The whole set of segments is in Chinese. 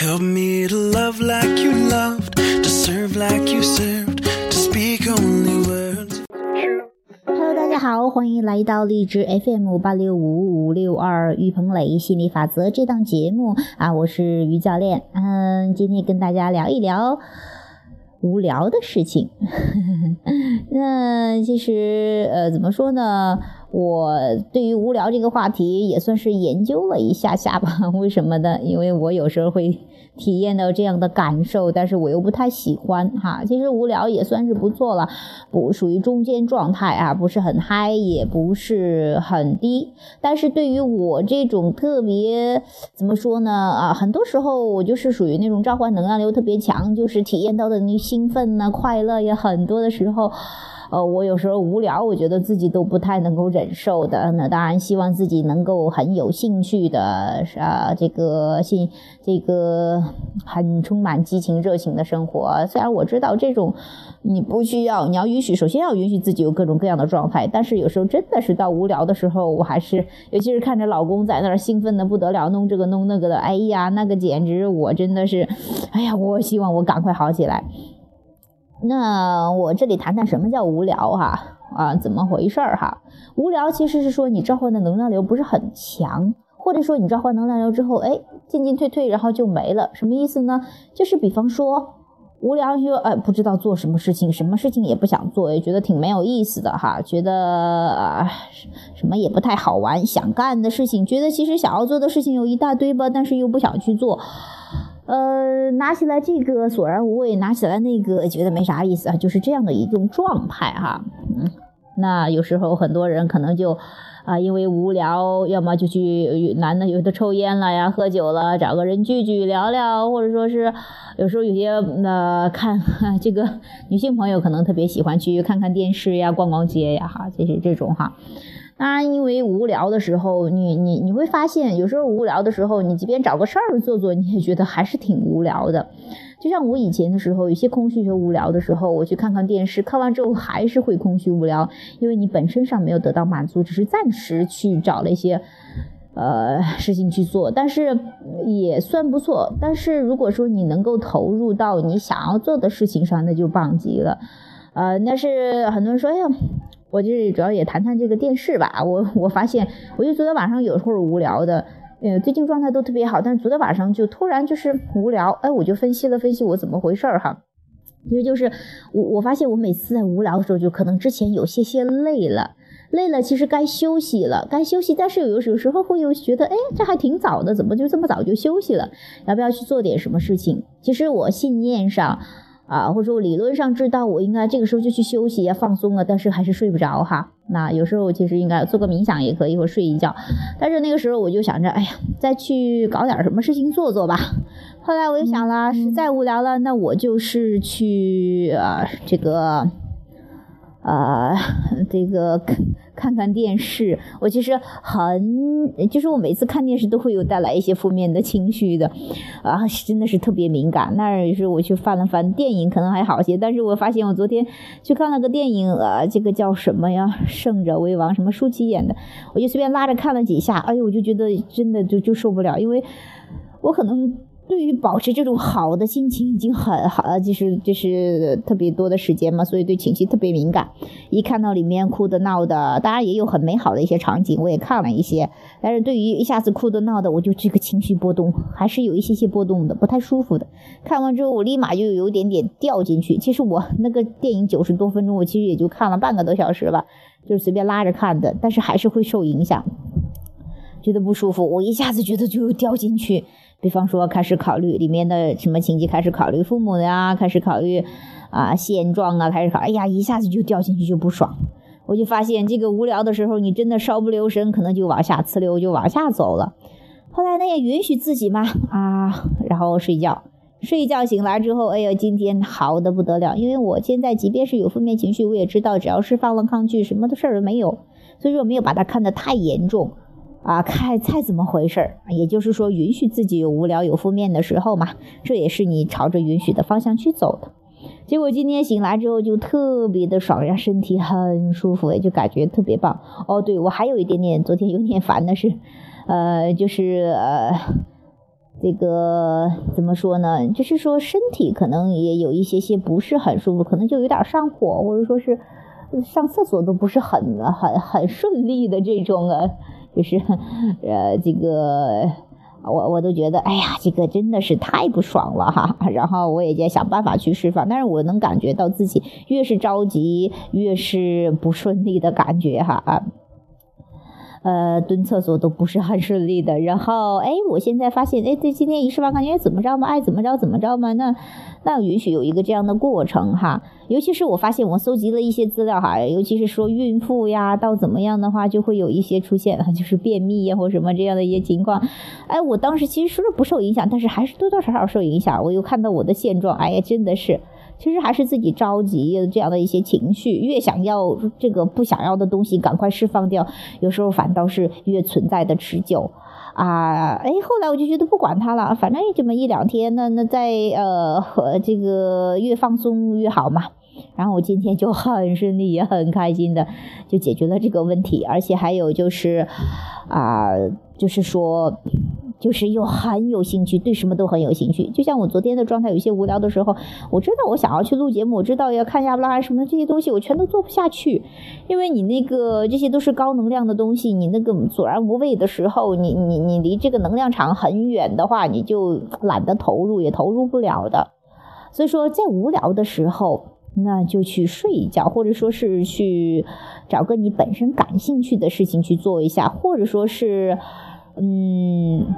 Help me to love like you loved, to serve like you served, to speak only words. Hello，大家好，欢迎来到荔枝 FM 八六五五六二于鹏磊心理法则这档节目啊，我是于教练。嗯，今天跟大家聊一聊无聊的事情。那其实呃，怎么说呢？我对于无聊这个话题也算是研究了一下下吧。为什么呢？因为我有时候会体验到这样的感受，但是我又不太喜欢哈。其实无聊也算是不错了，不属于中间状态啊，不是很嗨，也不是很低。但是对于我这种特别怎么说呢？啊，很多时候我就是属于那种召唤能量流特别强，就是体验到的那兴奋呐、快乐也很多的时候。呃，我有时候无聊，我觉得自己都不太能够忍受的。那当然，希望自己能够很有兴趣的，啊，这个兴，这个很充满激情、热情的生活。虽然我知道这种你不需要，你要允许，首先要允许自己有各种各样的状态。但是有时候真的是到无聊的时候，我还是，尤其是看着老公在那儿兴奋的不得了，弄这个弄那个的，哎呀，那个简直我真的是，哎呀，我希望我赶快好起来。那我这里谈谈什么叫无聊哈啊，怎么回事儿哈？无聊其实是说你召唤的能量流不是很强，或者说你召唤能量流之后，哎，进进退退，然后就没了，什么意思呢？就是比方说无聊就哎不知道做什么事情，什么事情也不想做，也觉得挺没有意思的哈，觉得什么也不太好玩，想干的事情，觉得其实想要做的事情有一大堆吧，但是又不想去做。呃，拿起来这个索然无味，拿起来那个觉得没啥意思啊，就是这样的一种状态哈。嗯，那有时候很多人可能就啊，因为无聊，要么就去男的有的抽烟了呀，喝酒了，找个人聚聚聊聊，或者说是有时候有些呃看 这个女性朋友可能特别喜欢去看看电视呀，逛逛街呀，哈，就是这种哈。当然，因为无聊的时候，你你你会发现，有时候无聊的时候，你即便找个事儿做做，你也觉得还是挺无聊的。就像我以前的时候，有些空虚和无聊的时候，我去看看电视，看完之后还是会空虚无聊，因为你本身上没有得到满足，只是暂时去找了一些呃事情去做，但是也算不错。但是如果说你能够投入到你想要做的事情上，那就棒极了。呃，但是很多人说，哎呀。我就是主要也谈谈这个电视吧。我我发现，我就昨天晚上有时候无聊的，呃，最近状态都特别好，但是昨天晚上就突然就是无聊，哎，我就分析了分析我怎么回事儿哈。因为就是我我发现我每次在无聊的时候，就可能之前有些些累了，累了，其实该休息了，该休息，但是有有时候会又觉得，哎，这还挺早的，怎么就这么早就休息了？要不要去做点什么事情？其实我信念上。啊，或者说我理论上知道我应该这个时候就去休息啊、放松了，但是还是睡不着哈。那有时候其实应该做个冥想也可以，或睡一觉。但是那个时候我就想着，哎呀，再去搞点什么事情做做吧。后来我就想了，实在无聊了，那我就是去啊这个。啊，这个看看电视，我其实很，就是我每次看电视都会有带来一些负面的情绪的，啊，真的是特别敏感。那于是我去翻了翻电影，可能还好些，但是我发现我昨天去看了个电影，呃，这个叫什么呀，《胜者为王》，什么舒淇演的，我就随便拉着看了几下，哎呦，我就觉得真的就就受不了，因为我可能。对于保持这种好的心情已经很好，就是就是特别多的时间嘛，所以对情绪特别敏感。一看到里面哭的闹的，当然也有很美好的一些场景，我也看了一些。但是对于一下子哭的闹的，我就这个情绪波动还是有一些些波动的，不太舒服的。看完之后，我立马就有点点掉进去。其实我那个电影九十多分钟，我其实也就看了半个多小时吧，就是随便拉着看的，但是还是会受影响，觉得不舒服。我一下子觉得就掉进去。比方说，开始考虑里面的什么情节，开始考虑父母的呀，开始考虑啊现状啊，开始考，哎呀，一下子就掉进去就不爽。我就发现这个无聊的时候，你真的稍不留神，可能就往下呲溜，就往下走了。后来呢，也允许自己嘛啊，然后睡觉，睡一觉醒来之后，哎呀，今天好的不得了，因为我现在即便是有负面情绪，我也知道只要是放了抗拒，什么的事儿都没有，所以说没有把它看得太严重。啊，看猜怎么回事儿，也就是说，允许自己有无聊、有负面的时候嘛，这也是你朝着允许的方向去走的。结果今天醒来之后就特别的爽让，身体很舒服，就感觉特别棒。哦，对我还有一点点，昨天有点烦的是，呃，就是呃，这个怎么说呢？就是说身体可能也有一些些不是很舒服，可能就有点上火，或者说是上厕所都不是很很很顺利的这种啊，就是呃这个我我都觉得哎呀，这个真的是太不爽了哈。然后我也在想办法去释放，但是我能感觉到自己越是着急，越是不顺利的感觉哈啊。呃，蹲厕所都不是很顺利的。然后，哎，我现在发现，哎，这，今天一释放，感觉怎么着嘛，爱怎么着怎么着嘛。那那允许有一个这样的过程哈。尤其是我发现，我搜集了一些资料哈，尤其是说孕妇呀，到怎么样的话，就会有一些出现，就是便秘呀或什么这样的一些情况。哎，我当时其实说是不受影响，但是还是多多少少受影响。我又看到我的现状，哎呀，真的是。其实还是自己着急这样的一些情绪，越想要这个不想要的东西赶快释放掉，有时候反倒是越存在的持久啊！哎，后来我就觉得不管它了，反正这么一两天，那那在呃和这个越放松越好嘛。然后我今天就很顺利，也很开心的就解决了这个问题，而且还有就是啊，就是说。就是又很有兴趣，对什么都很有兴趣。就像我昨天的状态，有些无聊的时候，我知道我想要去录节目，我知道要看亚布拉什么的这些东西，我全都做不下去，因为你那个这些都是高能量的东西，你那个索然无味的时候，你你你离这个能量场很远的话，你就懒得投入，也投入不了的。所以说，在无聊的时候，那就去睡一觉，或者说是去找个你本身感兴趣的事情去做一下，或者说是。嗯，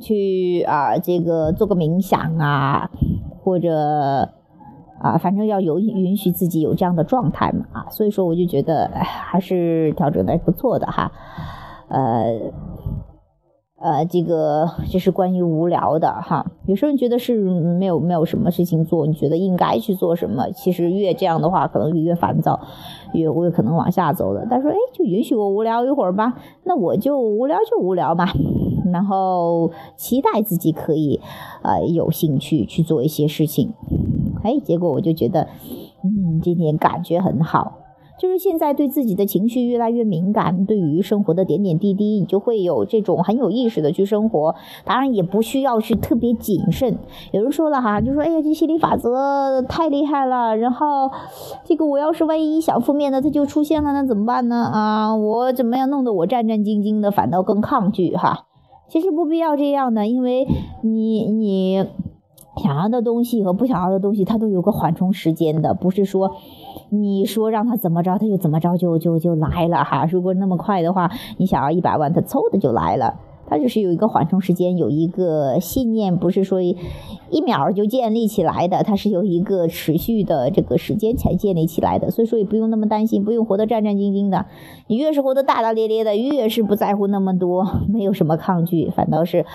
去啊，这个做个冥想啊，或者啊，反正要有允许自己有这样的状态嘛啊，所以说我就觉得还是调整的不错的哈，呃。呃，这个这是关于无聊的哈。有时候你觉得是没有没有什么事情做，你觉得应该去做什么，其实越这样的话，可能越烦躁，越越可能往下走的。但是哎，就允许我无聊一会儿吧，那我就无聊就无聊吧，然后期待自己可以呃有兴趣去做一些事情。哎，结果我就觉得，嗯，今天感觉很好。就是现在对自己的情绪越来越敏感，对于生活的点点滴滴，你就会有这种很有意识的去生活。当然也不需要去特别谨慎。有人说了哈，就说哎呀，这心理法则太厉害了。然后这个我要是万一想负面的，它就出现了，那怎么办呢？啊，我怎么样弄得我战战兢兢的，反倒更抗拒哈？其实不必要这样的，因为你你想要的东西和不想要的东西，它都有个缓冲时间的，不是说。你说让他怎么着，他就怎么着，就就就来了哈。如果那么快的话，你想要一百万，他嗖的就来了。他就是有一个缓冲时间，有一个信念，不是说一秒就建立起来的，它是有一个持续的这个时间才建立起来的。所以说也不用那么担心，不用活得战战兢兢的。你越是活得大大咧咧的，越是不在乎那么多，没有什么抗拒，反倒是。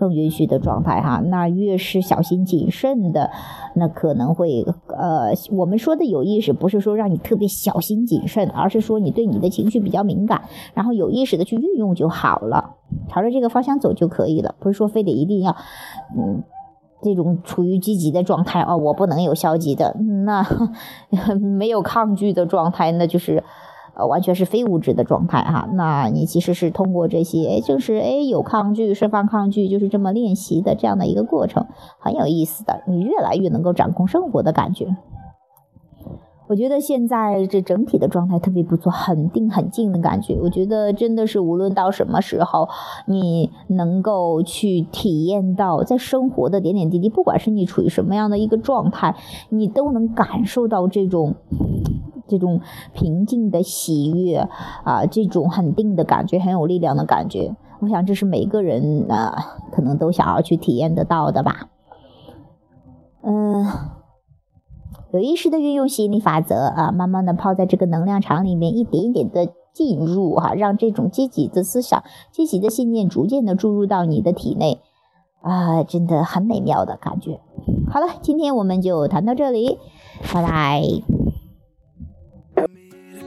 更允许的状态哈，那越是小心谨慎的，那可能会呃，我们说的有意识，不是说让你特别小心谨慎，而是说你对你的情绪比较敏感，然后有意识的去运用就好了，朝着这个方向走就可以了，不是说非得一定要嗯这种处于积极的状态哦，我不能有消极的，那 没有抗拒的状态，那就是。呃，完全是非物质的状态哈，那你其实是通过这些，就是哎有抗拒，释放抗拒，就是这么练习的这样的一个过程，很有意思的，你越来越能够掌控生活的感觉。我觉得现在这整体的状态特别不错，很定很静的感觉。我觉得真的是无论到什么时候，你能够去体验到在生活的点点滴滴，不管是你处于什么样的一个状态，你都能感受到这种。这种平静的喜悦啊，这种很定的感觉，很有力量的感觉，我想这是每个人啊，可能都想要去体验得到的吧。嗯，有意识的运用吸引力法则啊，慢慢的泡在这个能量场里面，一点一点的进入哈，让这种积极的思想、积极的信念逐渐的注入到你的体内啊，真的很美妙的感觉。好了，今天我们就谈到这里，拜拜。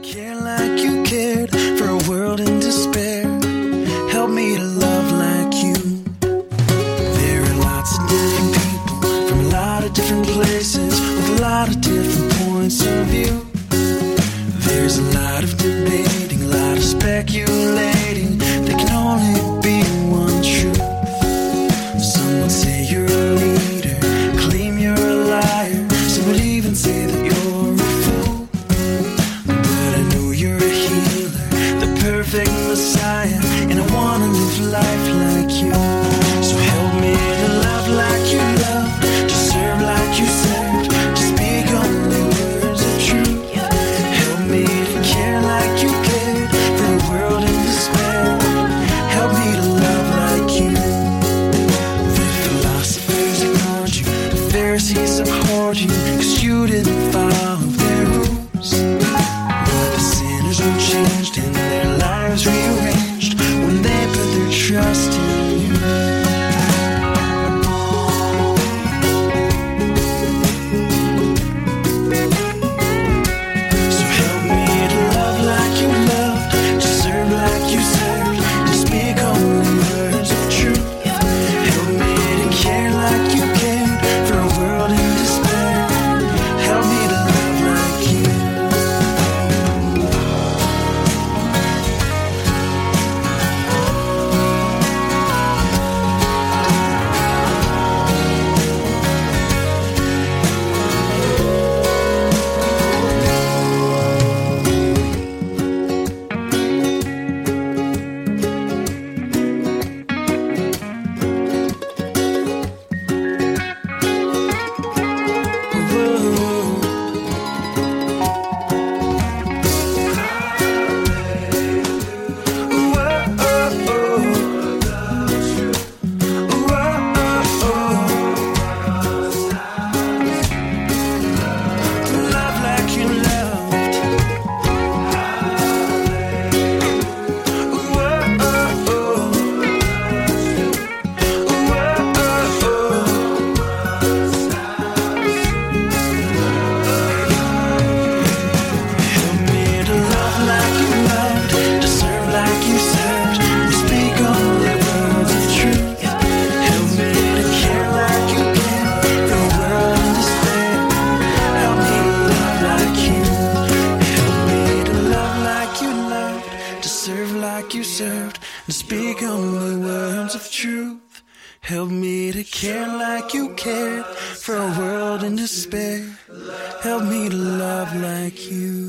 Care like you cared for a world in despair. Help me to love like you. There are lots of different people from a lot of different places with a lot of different points of view. There's a lot of for a world in despair. Help me to love like you.